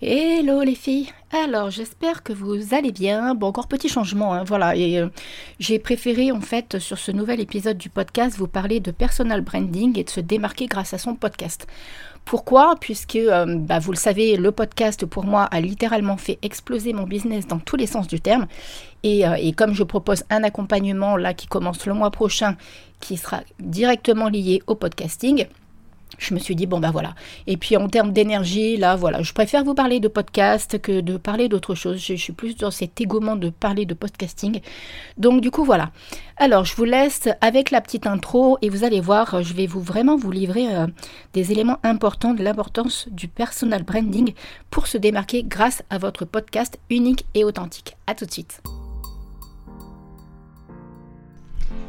Hello les filles Alors j'espère que vous allez bien. Bon encore petit changement, hein, voilà. Et euh, j'ai préféré en fait sur ce nouvel épisode du podcast vous parler de personal branding et de se démarquer grâce à son podcast. Pourquoi? Puisque euh, bah, vous le savez, le podcast pour moi a littéralement fait exploser mon business dans tous les sens du terme. Et, euh, et comme je propose un accompagnement là qui commence le mois prochain, qui sera directement lié au podcasting, je me suis dit, bon ben voilà. Et puis en termes d'énergie, là, voilà, je préfère vous parler de podcast que de parler d'autre chose. Je, suis plus dans cet égouement de parler de podcasting. Donc du coup, voilà. Alors, je vous laisse avec la petite intro et vous allez voir, je vais vous vraiment vous livrer euh, des éléments importants de l'importance du personal branding pour se démarquer grâce à votre podcast unique et authentique. À tout de suite.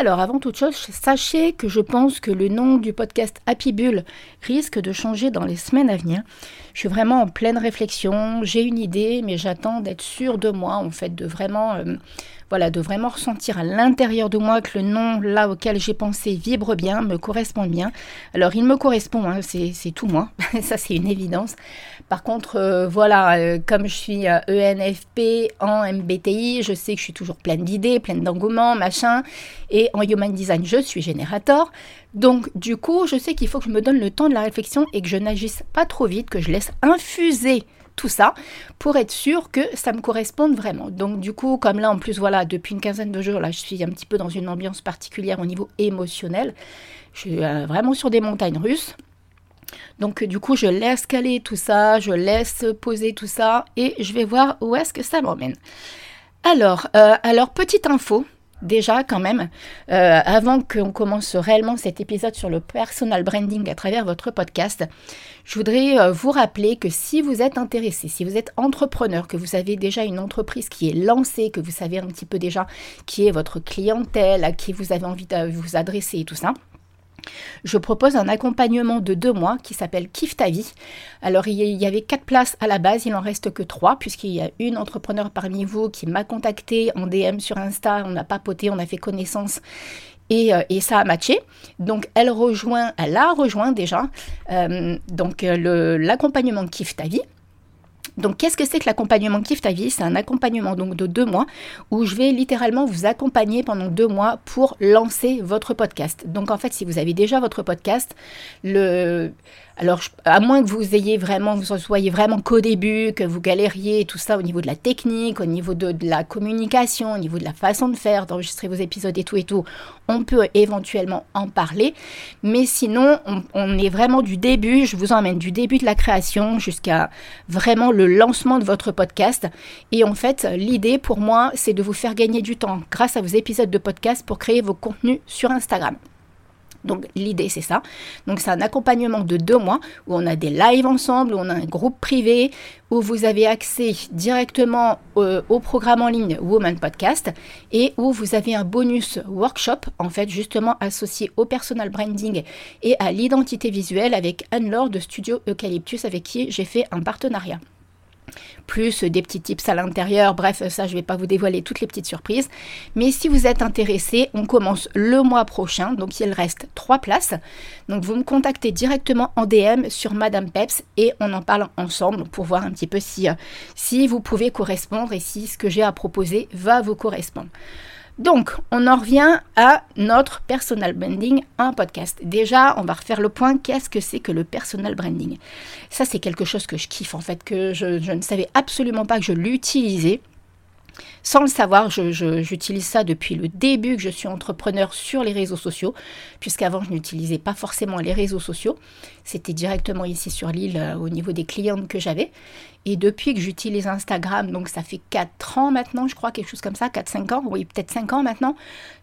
Alors, avant toute chose, sachez que je pense que le nom du podcast Happy Bull risque de changer dans les semaines à venir. Je suis vraiment en pleine réflexion, j'ai une idée, mais j'attends d'être sûre de moi, en fait, de vraiment euh, voilà, de vraiment ressentir à l'intérieur de moi que le nom là auquel j'ai pensé vibre bien, me correspond bien. Alors il me correspond, hein, c'est tout moi, ça c'est une évidence. Par contre, euh, voilà, euh, comme je suis ENFP euh, e en MBTI, je sais que je suis toujours pleine d'idées, pleine d'engouement, machin. Et en Human Design, je suis générateur. Donc du coup, je sais qu'il faut que je me donne le temps de la réflexion et que je n'agisse pas trop vite, que je laisse infuser tout ça pour être sûr que ça me corresponde vraiment. Donc du coup, comme là en plus, voilà, depuis une quinzaine de jours, là, je suis un petit peu dans une ambiance particulière au niveau émotionnel. Je suis euh, vraiment sur des montagnes russes. Donc du coup, je laisse caler tout ça, je laisse poser tout ça et je vais voir où est-ce que ça m'emmène. Alors, euh, alors petite info, déjà quand même, euh, avant qu'on commence réellement cet épisode sur le personal branding à travers votre podcast, je voudrais euh, vous rappeler que si vous êtes intéressé, si vous êtes entrepreneur, que vous avez déjà une entreprise qui est lancée, que vous savez un petit peu déjà qui est votre clientèle, à qui vous avez envie de vous adresser et tout ça, je propose un accompagnement de deux mois qui s'appelle Kiffe ta vie. Alors il y avait quatre places à la base, il en reste que trois puisqu'il y a une entrepreneur parmi vous qui m'a contacté en DM sur Insta, on a papoté, on a fait connaissance et, euh, ça a matché. Donc elle rejoint, elle a rejoint déjà euh, donc euh, l'accompagnement Kiffe ta. Donc, qu'est-ce que c'est que l'accompagnement Kiffe ta vie C'est un accompagnement donc de deux mois où je vais littéralement vous accompagner pendant deux mois pour lancer votre podcast. Donc, en fait, si vous avez déjà votre podcast, le alors, à moins que vous ayez soyez vraiment qu'au début, que vous galériez tout ça au niveau de la technique, au niveau de, la communication, au niveau de la façon de faire, d'enregistrer vos épisodes et tout et tout, on peut éventuellement en parler. Mais sinon, on, on est vraiment du début, je vous emmène du début de la création jusqu'à vraiment le lancement de votre podcast. Et en fait, l'idée pour moi, c'est de vous faire gagner du temps grâce à vos épisodes de podcast pour créer vos contenus sur Instagram. Donc l'idée c'est ça. Donc c'est un accompagnement de deux mois où on a des lives ensemble, où on a un groupe privé, où vous avez accès directement euh, au, programme en ligne Woman Podcast et où vous avez un bonus workshop en fait justement associé au personal branding et à l'identité visuelle avec Anne-Laure de Studio Eucalyptus avec qui j'ai fait un partenariat plus des petits tips à l'intérieur. Bref, ça, je ne vais pas vous dévoiler toutes les petites surprises. Mais si vous êtes intéressé, on commence le mois prochain. Donc, il reste trois places. Donc, vous me contactez directement en DM sur Madame Peps et on en parle ensemble pour voir un petit peu si, euh, si vous pouvez correspondre et si ce que j'ai à proposer va vous correspondre. Donc, on en revient à notre personal branding en podcast. Déjà, on va refaire le point. Qu'est-ce que c'est que le personal branding? Ça, c'est quelque chose que je kiffe en fait, que je, ne savais absolument pas que je l'utilisais. Sans le savoir, j'utilise ça depuis le début que je suis entrepreneur sur les réseaux sociaux, puisqu'avant je n'utilisais pas forcément les réseaux sociaux. C'était directement ici sur l'île euh, au niveau des clientes que j'avais. Et depuis que j'utilise Instagram, donc ça fait 4 ans maintenant, je crois, quelque chose comme ça, 4-5 ans, oui, peut-être 5 ans maintenant,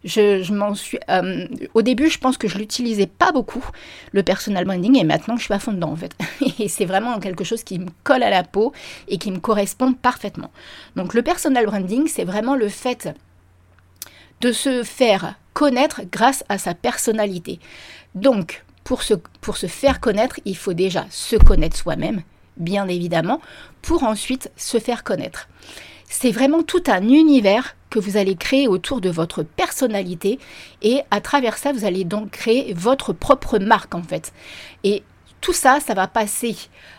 je, m'en suis... Euh, au début, je pense que je l'utilisais pas beaucoup, le personal branding, et maintenant je suis à fond dedans en fait. Et c'est vraiment quelque chose qui me colle à la peau et qui me correspond parfaitement. Donc le personal branding, c'est vraiment le fait de se faire connaître grâce à sa personnalité. Donc, pour se, pour se faire connaître, il faut déjà se connaître soi-même, bien évidemment, pour ensuite se faire connaître. C'est vraiment tout un univers que vous allez créer autour de votre personnalité et à travers ça, vous allez donc créer votre propre marque en fait. Et tout ça, ça va passer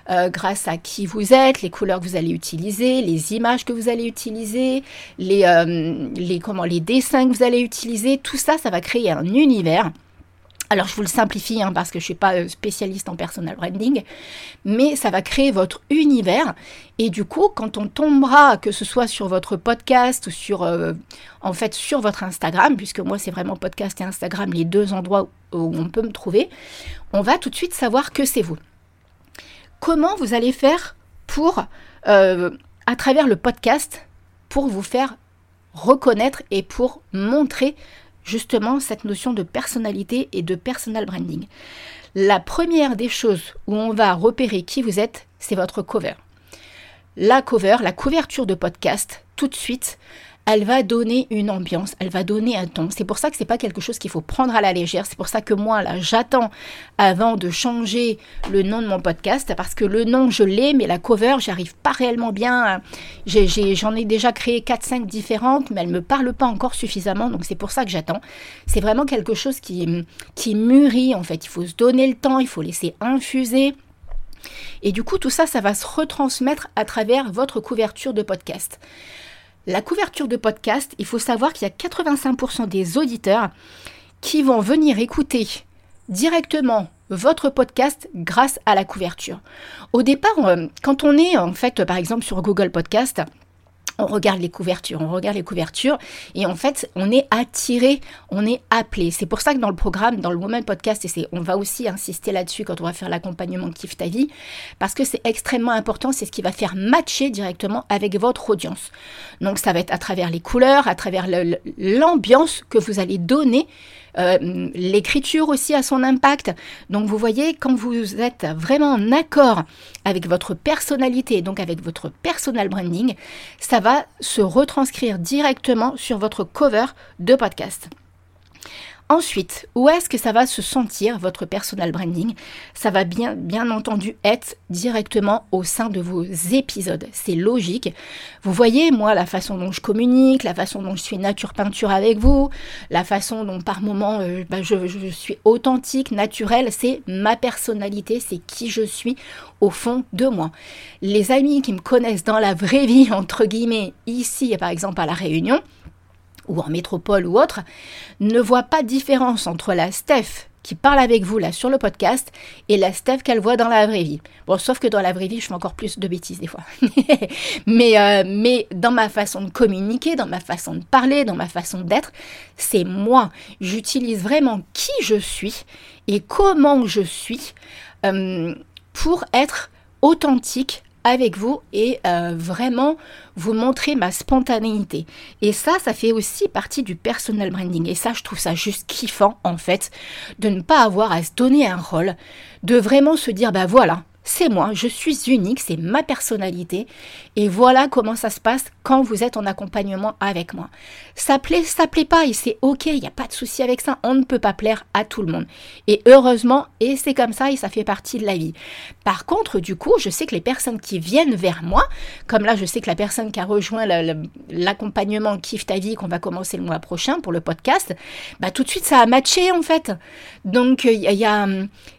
euh, grâce à qui vous êtes, les couleurs que vous allez utiliser, les images que vous allez utiliser, les, euh, comment, les dessins que vous allez utiliser. Tout ça, ça va créer un univers alors je vous le simplifie hein, parce que je ne suis pas euh, spécialiste en personal branding, mais ça va créer votre univers. Et du coup, quand on tombera, que ce soit sur votre podcast ou sur, euh, en fait, sur votre Instagram, puisque moi c'est vraiment podcast et Instagram les deux endroits où on peut me trouver, on va tout de suite savoir que c'est vous. Comment vous allez faire pour, euh, à travers le podcast, pour vous faire reconnaître et pour montrer justement cette notion de personnalité et de personal branding. La première des choses où on va repérer qui vous êtes, c'est votre cover. La cover, la couverture de podcast, tout de suite, elle va donner une ambiance, elle va donner un ton. C'est pour ça que c'est pas quelque chose qu'il faut prendre à la légère. C'est pour ça que moi là, j'attends avant de changer le nom de mon podcast parce que le nom je l'ai, mais la cover, j'arrive pas réellement bien. J'en ai, déjà créé 4-5 différentes, mais elles me parlent pas encore suffisamment. Donc c'est pour ça que j'attends. C'est vraiment quelque chose qui, qui mûrit en fait. Il faut se donner le temps, il faut laisser infuser. Et du coup, tout ça, ça va se retransmettre à travers votre couverture de podcast. La couverture de podcast, il faut savoir qu'il y a 85% des auditeurs qui vont venir écouter directement votre podcast grâce à la couverture. Au départ, euh, quand on est en fait par exemple sur Google Podcast, on regarde les couvertures, on regarde les couvertures et en fait, on est attiré, on est appelé. C'est pour ça que dans le programme, dans le Woman Podcast, et c'est, on va aussi insister là-dessus quand on va faire l'accompagnement Kiffe ta parce que c'est extrêmement important, c'est ce qui va faire matcher directement avec votre audience. Donc ça va être à travers les couleurs, à travers l'ambiance que vous allez donner euh, l'écriture aussi a son impact. Donc vous voyez, quand vous êtes vraiment en accord avec votre personnalité, donc avec votre personal branding, ça va se retranscrire directement sur votre cover de podcast. Ensuite, où est-ce que ça va se sentir, votre personal branding? Ça va bien, bien entendu être directement au sein de vos épisodes. C'est logique. Vous voyez, moi, la façon dont je communique, la façon dont je suis nature peinture avec vous, la façon dont par moment euh, bah, je, je suis authentique, naturelle, c'est ma personnalité, c'est qui je suis au fond de moi. Les amis qui me connaissent dans la vraie vie, entre guillemets, ici, par exemple à La Réunion, ou en métropole ou autre, ne voit pas différence entre la Steph qui parle avec vous là sur le podcast et la Steph qu'elle voit dans la vraie vie. Bon, sauf que dans la vraie vie, je fais encore plus de bêtises des fois. mais, euh, mais dans ma façon de communiquer, dans ma façon de parler, dans ma façon d'être, c'est moi. J'utilise vraiment qui je suis et comment je suis euh, pour être authentique avec vous et euh, vraiment vous montrer ma spontanéité. Et ça, ça fait aussi partie du personal branding. Et ça, je trouve ça juste kiffant, en fait, de ne pas avoir à se donner un rôle, de vraiment se dire, bah voilà, c'est moi, je suis unique, c'est ma personnalité. Et voilà comment ça se passe quand vous êtes en accompagnement avec moi. Ça plaît, ça plaît pas, et c'est ok, il n'y a pas de souci avec ça. On ne peut pas plaire à tout le monde. Et heureusement, et c'est comme ça, et ça fait partie de la vie. Par contre, du coup, je sais que les personnes qui viennent vers moi, comme là, je sais que la personne qui a rejoint l'accompagnement Kiffe ta vie qu'on va commencer le mois prochain pour le podcast, bah tout de suite, ça a matché en fait. Donc, il y a,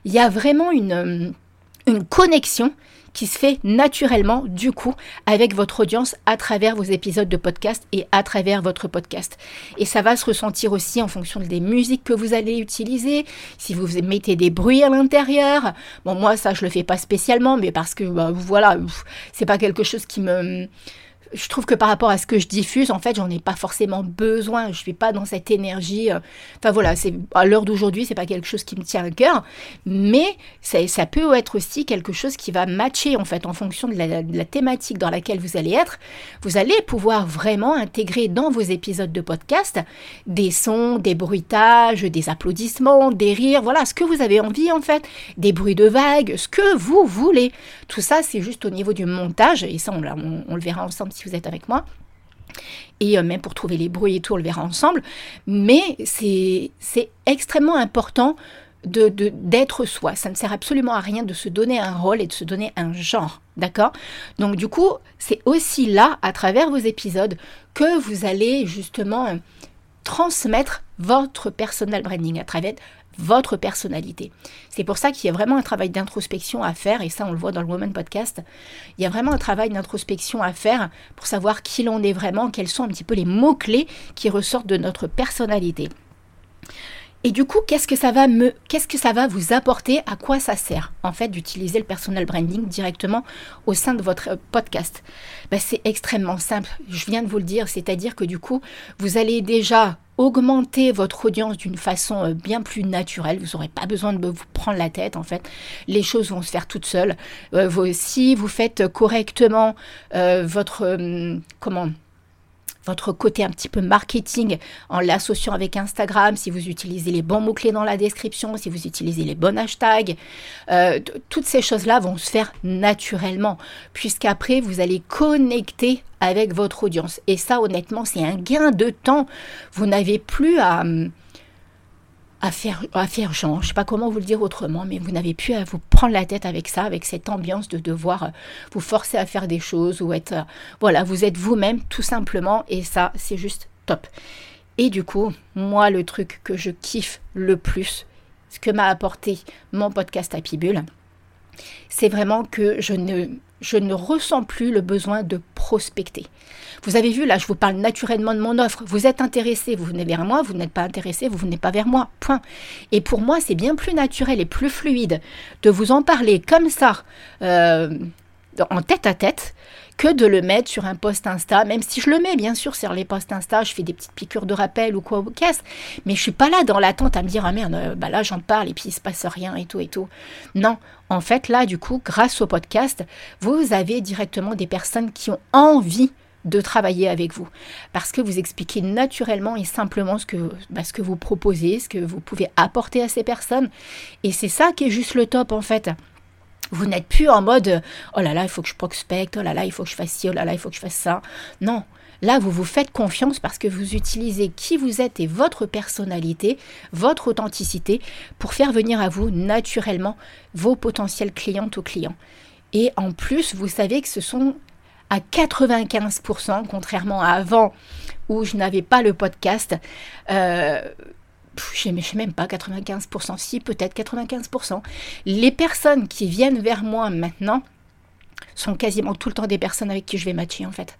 y a vraiment une une connexion qui se fait naturellement du coup avec votre audience à travers vos épisodes de podcast et à travers votre podcast. Et ça va se ressentir aussi en fonction des musiques que vous allez utiliser, si vous mettez des bruits à l'intérieur. Bon moi ça je le fais pas spécialement mais parce que bah, voilà, c'est pas quelque chose qui me je trouve que par rapport à ce que je diffuse, en fait, j'en ai pas forcément besoin. Je suis pas dans cette énergie. euh, Enfin voilà, c'est à l'heure d'aujourd'hui, c'est pas quelque chose qui me tient à cœur, mais ça, peut être aussi quelque chose qui va matcher en fait en fonction de la, thématique dans laquelle vous allez être. Vous allez pouvoir vraiment intégrer dans vos épisodes de podcast des sons, des bruitages, des applaudissements, des rires, voilà ce que vous avez envie en fait, des bruits de vagues, ce que vous voulez. Tout ça, c'est juste au niveau du montage, et ça, on le verra ensemble si vous êtes avec moi. Et euh, même pour trouver les bruits et tout, on le verra ensemble. Mais c'est extrêmement important de- d'être soi. Ça ne sert absolument à rien de se donner un rôle et de se donner un genre. D'accord? Donc du coup, c'est aussi là, à travers vos épisodes, que vous allez justement transmettre votre personal branding à travers votre personnalité. C'est pour ça qu'il y a vraiment un travail d'introspection à faire, et ça on le voit dans le Woman Podcast. Il y a vraiment un travail d'introspection à faire pour savoir qui l'on est vraiment, quels sont un petit peu les mots-clés qui ressortent de notre personnalité. Et du coup, qu'est-ce que ça va me, qu'est-ce que ça va vous apporter? À quoi ça sert en fait d'utiliser le personal branding directement au sein de votre euh, podcast? Ben, C'est extrêmement simple. Je viens de vous le dire, c'est-à-dire que du coup, vous allez déjà augmenter votre audience d'une façon euh, bien plus naturelle. Vous n'aurez pas besoin de vous prendre la tête en fait. Les choses vont se faire toutes seules. Euh, si vous faites correctement euh, votre comment votre côté un petit peu marketing en l'associant avec Instagram, si vous utilisez les bons mots-clés dans la description, si vous utilisez les bons hashtags, euh, toutes ces choses-là vont se faire naturellement, puisqu'après, vous allez connecter avec votre audience. Et ça, honnêtement, c'est un gain de temps. Vous n'avez plus à... hum, à faire, à faire genre, je sais pas comment vous le dire autrement, mais vous n'avez plus à vous prendre la tête avec ça, avec cette ambiance de devoir euh, vous forcer à faire des choses ou être, euh, voilà, vous êtes vous-même tout simplement et ça, c'est juste top. Et du coup, moi, le truc que je kiffe le plus, ce que m'a apporté mon podcast Happy Bull, c'est vraiment que je ne, je ne ressens plus le besoin de prospecter. Vous avez vu, là, je vous parle naturellement de mon offre. Vous êtes intéressé, vous venez vers moi, vous n'êtes pas intéressé, vous venez pas vers moi. Point. Et pour moi, c'est bien plus naturel et plus fluide de vous en parler comme ça, euh, en tête à tête, que de le mettre sur un post Insta, même si je le mets, bien sûr, sur les posts Insta, je fais des petites piqûres de rappel ou quoi, ou qu'est-ce, mais je suis pas là dans l'attente à me dire, ah merde, euh, bah là j'en parle et puis il se passe rien et tout et tout. Non, en fait, là, du coup, grâce au podcast, vous avez directement des personnes qui ont envie de travailler avec vous. Parce que vous expliquez naturellement et simplement ce que, bah, ce que vous proposez, ce que vous pouvez apporter à ces personnes. Et c'est ça qui est juste le top, en fait. Vous n'êtes plus en mode oh là là, il faut que je prospecte, oh là là, il faut que je fasse ci, oh là là, il faut que je fasse ça. Non, là, vous vous faites confiance parce que vous utilisez qui vous êtes et votre personnalité, votre authenticité pour faire venir à vous naturellement vos potentiels clientes ou clients. Et en plus, vous savez que ce sont à 95%, contrairement à avant où je n'avais pas le podcast. Euh, je ne sais même pas, 95%, si peut-être 95%. Les personnes qui viennent vers moi maintenant sont quasiment tout le temps des personnes avec qui je vais matcher en fait.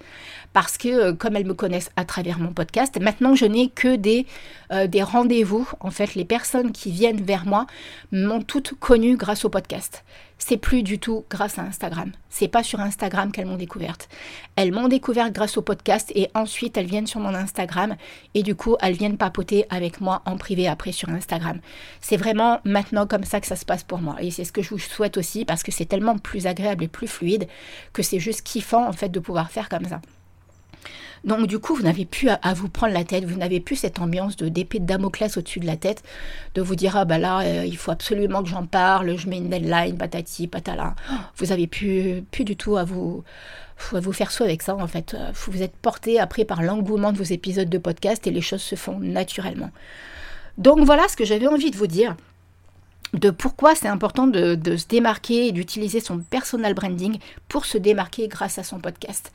Parce que euh, comme elles me connaissent à travers mon podcast, maintenant je n'ai que des, euh, des rendez-vous. En fait, les personnes qui viennent vers moi m'ont toutes connues grâce au podcast. C'est plus du tout grâce à Instagram. C'est pas sur Instagram qu'elles m'ont découverte. Elles m'ont découverte grâce au podcast et ensuite elles viennent sur mon Instagram et du coup elles viennent papoter avec moi en privé après sur Instagram. C'est vraiment maintenant comme ça que ça se passe pour moi et c'est ce que je vous souhaite aussi parce que c'est tellement plus agréable et plus fluide que c'est juste kiffant en fait de pouvoir faire comme ça. Donc du coup, vous n'avez plus à, vous prendre la tête, vous n'avez plus cette ambiance de d'épée de Damoclès au-dessus de la tête, de vous dire ah bah là euh, il faut absolument que j'en parle, je mets une deadline, patati patala. Vous avez plus plus du tout à vous à vous faire soi avec ça en fait. Vous êtes porté après par l'engouement de vos épisodes de podcast et les choses se font naturellement. Donc voilà ce que j'avais envie de vous dire de pourquoi c'est important de, de, se démarquer et d'utiliser son personal branding pour se démarquer grâce à son podcast.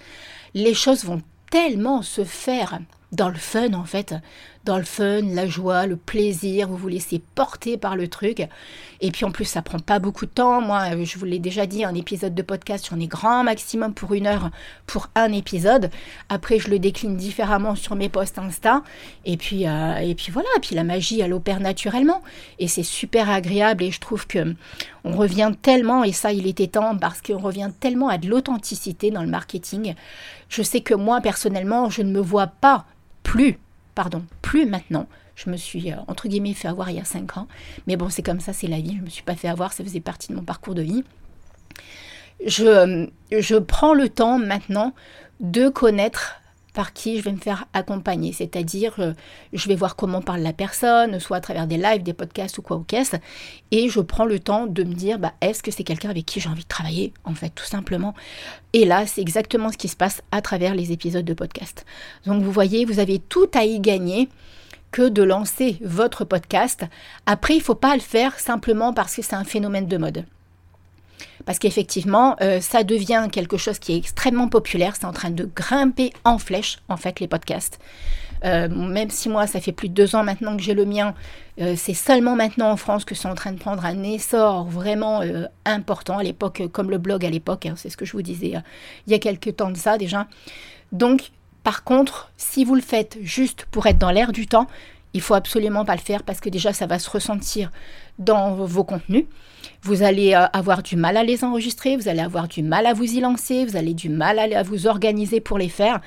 Les choses vont tellement se faire dans le fun en fait, dans le fun, la joie, le plaisir, vous vous laissez porter par le truc. Et puis en plus, ça prend pas beaucoup de temps. Moi, je vous l'ai déjà dit, un épisode de podcast, j'en ai grand maximum pour une heure pour un épisode. Après, je le décline différemment sur mes posts Insta. Et puis, euh, et puis voilà, et puis la magie, elle opère naturellement. Et c'est super agréable et je trouve que on revient tellement, et ça il était temps, parce qu'on revient tellement à de l'authenticité dans le marketing. Je sais que moi, personnellement, je ne me vois pas plus, pardon, plus maintenant. Je me suis, euh, entre guillemets, fait avoir il y a 5 ans. Mais bon, c'est comme ça, c'est la vie. Je ne me suis pas fait avoir, ça faisait partie de mon parcours de vie. Je, euh, je prends le temps maintenant de connaître par qui je vais me faire accompagner. C'est-à-dire, euh, je vais voir comment parle la personne, soit à travers des lives, des podcasts ou quoi ou qu'est-ce, et je prends le temps de me dire, bah, est-ce que c'est quelqu'un avec qui j'ai envie de travailler, en fait, tout simplement. Et là, c'est exactement ce qui se passe à travers les épisodes de podcast. Donc, vous voyez, vous avez tout à y gagner que de lancer votre podcast. Après, il ne faut pas le faire simplement parce que c'est un phénomène de mode. Parce qu'effectivement, euh, ça devient quelque chose qui est extrêmement populaire. C'est en train de grimper en flèche, en fait, les podcasts. Euh, même si moi, ça fait plus de deux ans maintenant que j'ai le mien, euh, c'est seulement maintenant en France que c'est en train de prendre un essor vraiment important. À l'époque, comme le blog à l'époque, hein, c'est ce que je vous disais il y a quelques temps de ça déjà. Donc, par contre, si vous le faites juste pour être dans l'air du temps, il faut absolument pas le faire parce que déjà ça va se ressentir dans vos contenus. Vous allez euh, avoir du mal à les enregistrer, vous allez avoir du mal à vous y lancer, vous allez du mal à vous organiser pour les faire.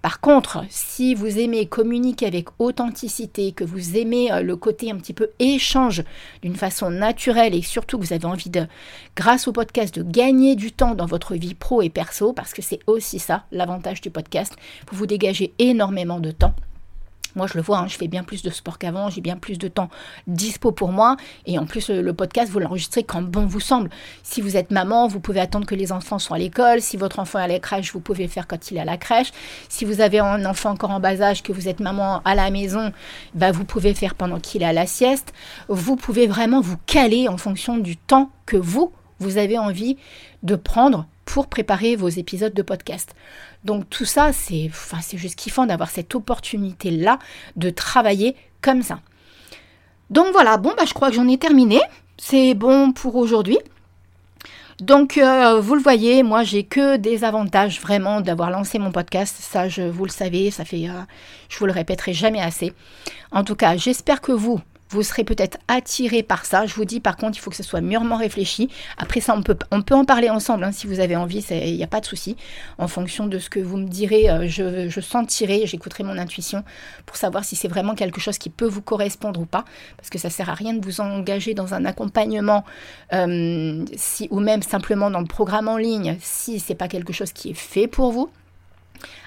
Par contre, si vous aimez communiquer avec authenticité, que vous aimez euh, le côté un petit peu échange d'une façon naturelle et surtout que vous avez envie de, grâce au podcast, de gagner du temps dans votre vie pro et perso, parce que c'est aussi ça l'avantage du podcast, vous vous dégagez énormément de temps. Moi, je le vois, hein, je fais bien plus de sport qu'avant, j'ai bien plus de temps dispo pour moi. Et en plus, le, podcast, vous l'enregistrez quand bon vous semble. Si vous êtes maman, vous pouvez attendre que les enfants soient à l'école. Si votre enfant est à la crèche, vous pouvez le faire quand il est à la crèche. Si vous avez un enfant encore en bas âge, que vous êtes maman à la maison, bah, vous pouvez faire pendant qu'il est à la sieste. Vous pouvez vraiment vous caler en fonction du temps que vous, vous avez envie de prendre pour préparer vos épisodes de podcast. Donc tout ça, c'est enfin, juste kiffant d'avoir cette opportunité-là de travailler comme ça. Donc voilà, bon, bah, je crois que j'en ai terminé. C'est bon pour aujourd'hui. Donc, euh, vous le voyez, moi, j'ai que des avantages vraiment d'avoir lancé mon podcast. Ça, je, vous le savez, ça fait, euh, je vous le répéterai jamais assez. En tout cas, j'espère que vous, vous serez peut-être attiré par ça. Je vous dis par contre, il faut que ce soit mûrement réfléchi. Après ça, on peut, en parler ensemble hein, si vous avez envie, il n'y a pas de souci. En fonction de ce que vous me direz, euh, je, sentirai, j'écouterai mon intuition pour savoir si c'est vraiment quelque chose qui peut vous correspondre ou pas. Parce que ça sert à rien de vous engager dans un accompagnement euh, si, ou même simplement dans le programme en ligne si c'est pas quelque chose qui est fait pour vous.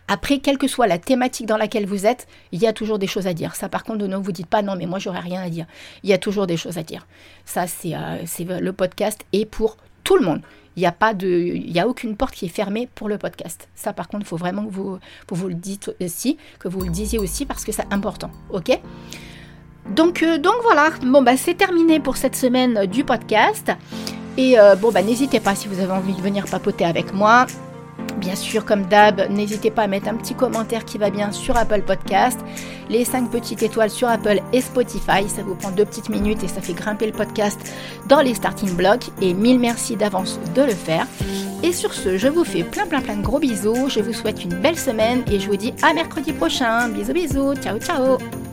Après, quelle que soit la thématique dans laquelle vous êtes, il y a toujours des choses à dire. Ça, par contre, ne vous dites pas non, mais moi, j'aurais rien à dire. Il y a toujours des choses à dire. Ça, c'est euh, le podcast et pour tout le monde. Il n'y a pas de, il y a aucune porte qui est fermée pour le podcast. Ça, par contre, il faut vraiment que vous, le dites aussi, que vous le disiez aussi parce que c'est important. Ok? Donc, euh, donc voilà. Bon bah c'est terminé pour cette semaine du podcast. Et euh, bah n'hésitez pas si vous avez envie de venir papoter avec moi. Bien sûr, comme d'hab, n'hésitez pas à mettre un petit commentaire qui va bien sur Apple Podcast, les 5 petites étoiles sur Apple et Spotify, ça vous prend deux petites minutes et ça fait grimper le podcast dans les starting blocks. Et mille merci d'avance de le faire. Et sur ce, je vous fais plein plein plein de gros bisous, je vous souhaite une belle semaine et je vous dis à mercredi prochain. Bisous bisous, ciao ciao